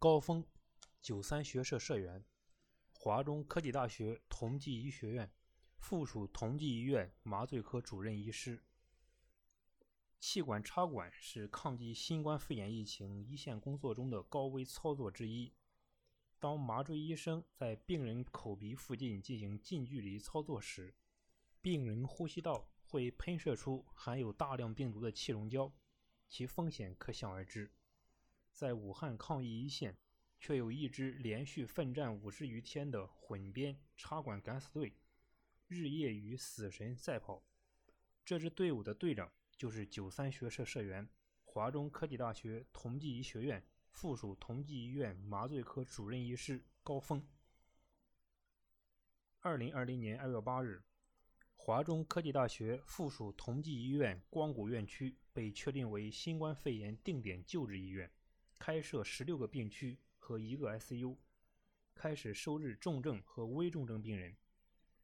高峰，九三学社社员，华中科技大学同济医学院附属同济医院麻醉科主任医师。气管插管是抗击新冠肺炎疫情一线工作中的高危操作之一。当麻醉医生在病人口鼻附近进行近距离操作时，病人呼吸道会喷射出含有大量病毒的气溶胶，其风险可想而知。在武汉抗疫一线，却有一支连续奋战五十余天的混编插管敢死队，日夜与死神赛跑。这支队伍的队长就是九三学社社员、华中科技大学同济医学院附属同济医院麻醉科主任医师高峰。二零二零年二月八日。华中科技大学附属同济医院光谷院区被确定为新冠肺炎定点救治医院，开设十六个病区和一个 ICU，开始收治重症和危重症病人。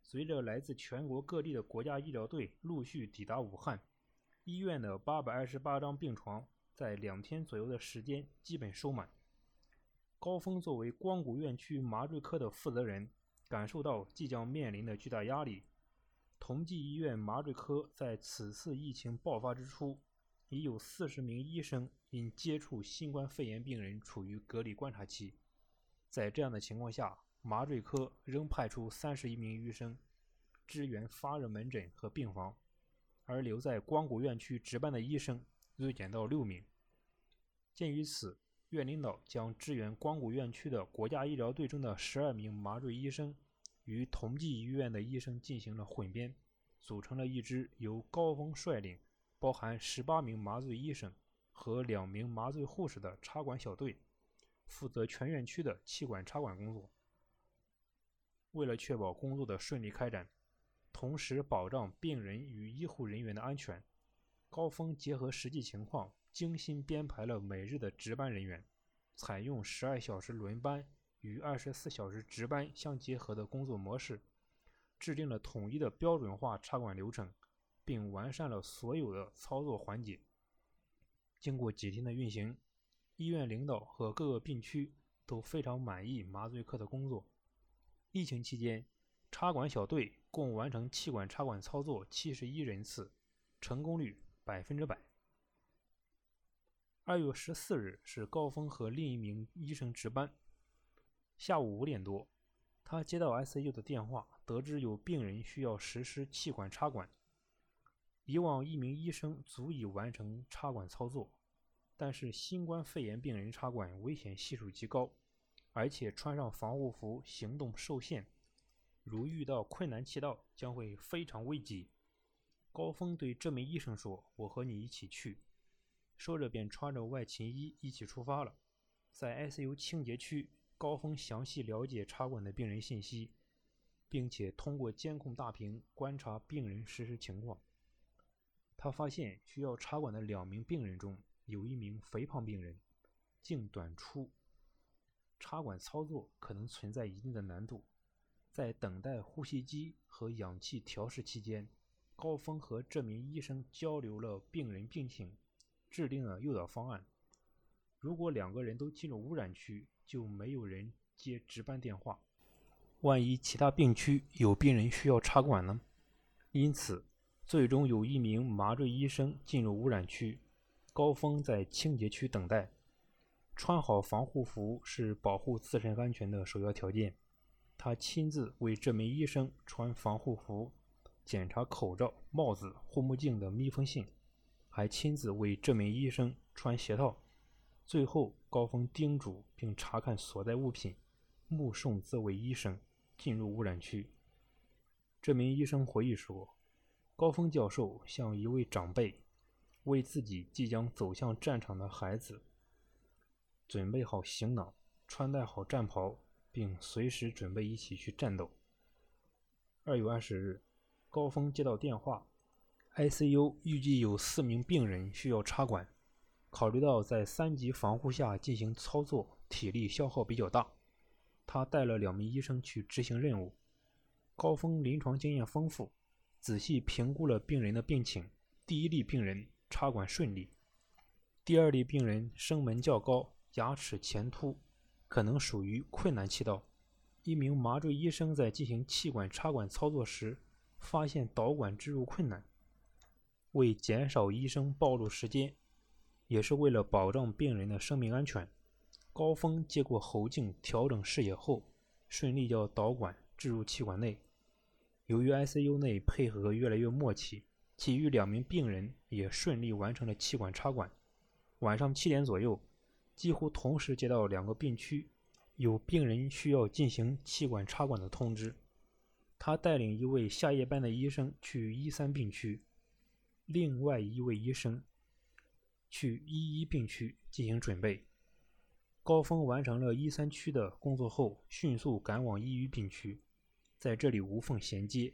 随着来自全国各地的国家医疗队陆续抵达武汉，医院的八百二十八张病床在两天左右的时间基本收满。高峰作为光谷院区麻醉科的负责人，感受到即将面临的巨大压力。同济医院麻醉科在此次疫情爆发之初，已有四十名医生因接触新冠肺炎病人处于隔离观察期。在这样的情况下，麻醉科仍派出三十一名医生支援发热门诊和病房，而留在光谷院区值班的医生锐减到六名。鉴于此，院领导将支援光谷院区的国家医疗队中的十二名麻醉医生。与同济医院的医生进行了混编，组成了一支由高峰率领、包含十八名麻醉医生和两名麻醉护士的插管小队，负责全院区的气管插管工作。为了确保工作的顺利开展，同时保障病人与医护人员的安全，高峰结合实际情况，精心编排了每日的值班人员，采用十二小时轮班。与二十四小时值班相结合的工作模式，制定了统一的标准化插管流程，并完善了所有的操作环节。经过几天的运行，医院领导和各个病区都非常满意麻醉科的工作。疫情期间，插管小队共完成气管插管操作七十一人次，成功率百分之百。二月十四日是高峰和另一名医生值班。下午五点多，他接到 ICU 的电话，得知有病人需要实施气管插管。以往一名医生足以完成插管操作，但是新冠肺炎病人插管危险系数极高，而且穿上防护服行动受限，如遇到困难气道将会非常危急。高峰对这名医生说：“我和你一起去。”说着便穿着外勤衣一起出发了，在 ICU 清洁区。高峰详细了解插管的病人信息，并且通过监控大屏观察病人实时情况。他发现需要插管的两名病人中有一名肥胖病人，颈短粗，插管操作可能存在一定的难度。在等待呼吸机和氧气调试期间，高峰和这名医生交流了病人病情，制定了诱导方案。如果两个人都进入污染区，就没有人接值班电话。万一其他病区有病人需要插管呢？因此，最终有一名麻醉医生进入污染区，高峰在清洁区等待。穿好防护服是保护自身安全的首要条件。他亲自为这名医生穿防护服，检查口罩、帽子、护目镜的密封性，还亲自为这名医生穿鞋套。最后，高峰叮嘱并查看所在物品，目送这位医生进入污染区。这名医生回忆说：“高峰教授像一位长辈，为自己即将走向战场的孩子准备好行囊，穿戴好战袍，并随时准备一起去战斗。”二月二十日，高峰接到电话，ICU 预计有四名病人需要插管。考虑到在三级防护下进行操作，体力消耗比较大，他带了两名医生去执行任务。高峰临床经验丰富，仔细评估了病人的病情。第一例病人插管顺利，第二例病人声门较高，牙齿前凸，可能属于困难气道。一名麻醉医生在进行气管插管操作时，发现导管置入困难。为减少医生暴露时间，也是为了保障病人的生命安全，高峰接过喉镜调整视野后，顺利将导管置入气管内。由于 ICU 内配合越来越默契，其余两名病人也顺利完成了气管插管。晚上七点左右，几乎同时接到两个病区有病人需要进行气管插管的通知。他带领一位下夜班的医生去一三病区。另外一位医生去一一病区进行准备。高峰完成了一三区的工作后，迅速赶往一一病区，在这里无缝衔接。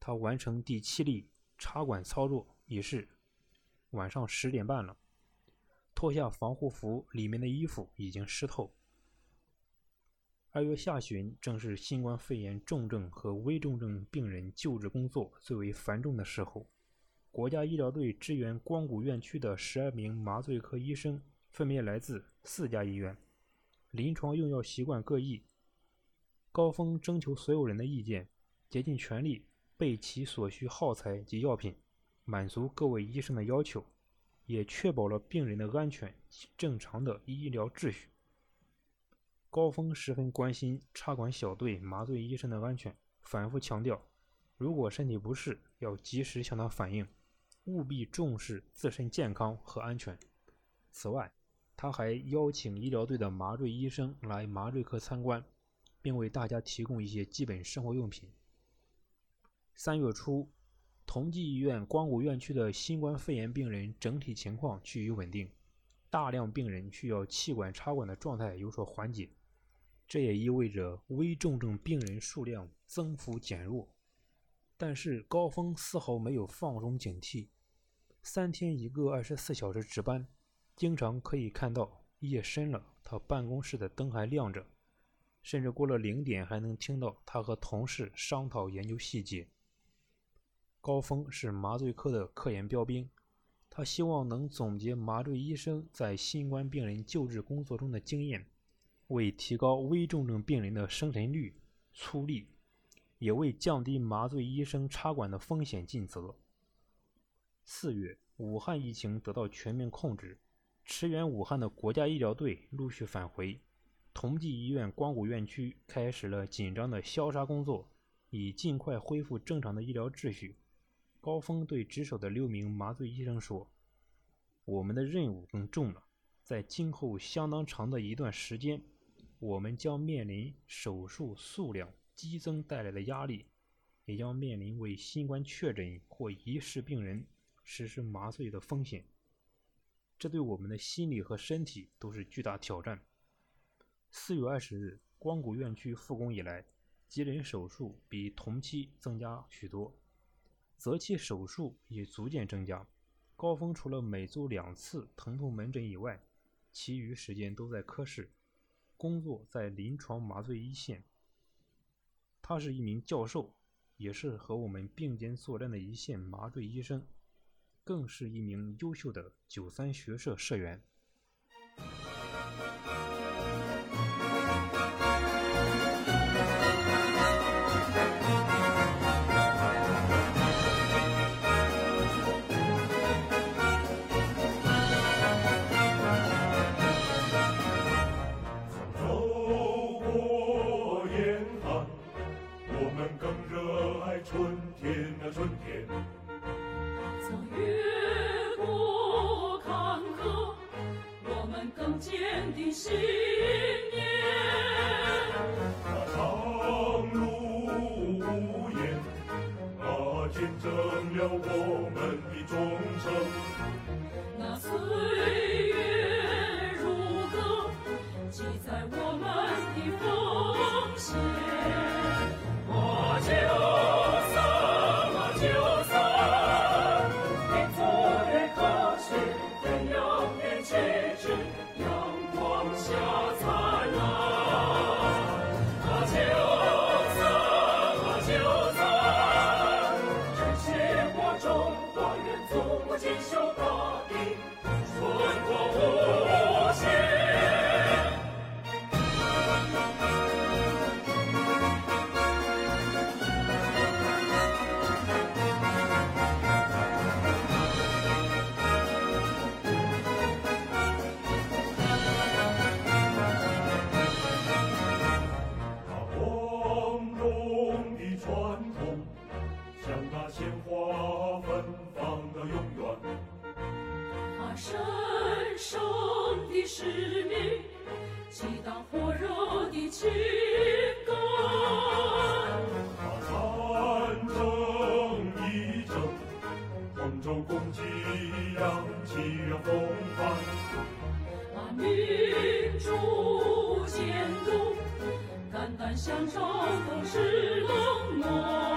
他完成第七例插管操作已是晚上十点半了。脱下防护服，里面的衣服已经湿透。二月下旬正是新冠肺炎重症和危重症病人救治工作最为繁重的时候。国家医疗队支援光谷院区的十二名麻醉科医生，分别来自四家医院，临床用药习惯各异。高峰征求所有人的意见，竭尽全力备齐所需耗材及药品，满足各位医生的要求，也确保了病人的安全及正常的医疗秩序。高峰十分关心插管小队麻醉医生的安全，反复强调，如果身体不适，要及时向他反映。务必重视自身健康和安全。此外，他还邀请医疗队的麻醉医生来麻醉科参观，并为大家提供一些基本生活用品。三月初，同济医院光谷院区的新冠肺炎病人整体情况趋于稳定，大量病人需要气管插管的状态有所缓解，这也意味着危重症病人数量增幅减弱。但是高峰丝毫没有放松警惕。三天一个二十四小时值班，经常可以看到夜深了，他办公室的灯还亮着，甚至过了零点还能听到他和同事商讨研究细节。高峰是麻醉科的科研标兵，他希望能总结麻醉医生在新冠病人救治工作中的经验，为提高危重症病人的生存率出力，也为降低麻醉医生插管的风险尽责。四月，武汉疫情得到全面控制，驰援武汉的国家医疗队陆续返回，同济医院光谷院区开始了紧张的消杀工作，以尽快恢复正常的医疗秩序。高峰对值守的六名麻醉医生说：“我们的任务更重了，在今后相当长的一段时间，我们将面临手术数量激增带来的压力，也将面临为新冠确诊或疑似病人。”实施麻醉的风险，这对我们的心理和身体都是巨大挑战。四月二十日，光谷院区复工以来，急诊手术比同期增加许多，择期手术也逐渐增加。高峰除了每周两次疼痛门诊以外，其余时间都在科室工作，在临床麻醉一线。他是一名教授，也是和我们并肩作战的一线麻醉医生。更是一名优秀的九三学社社员。see. 花芬芳到永远。他神圣的使命，激荡火热的情感。他战争一争，同舟共济扬起了风帆。把民主监督，肝胆相照都是冷暖。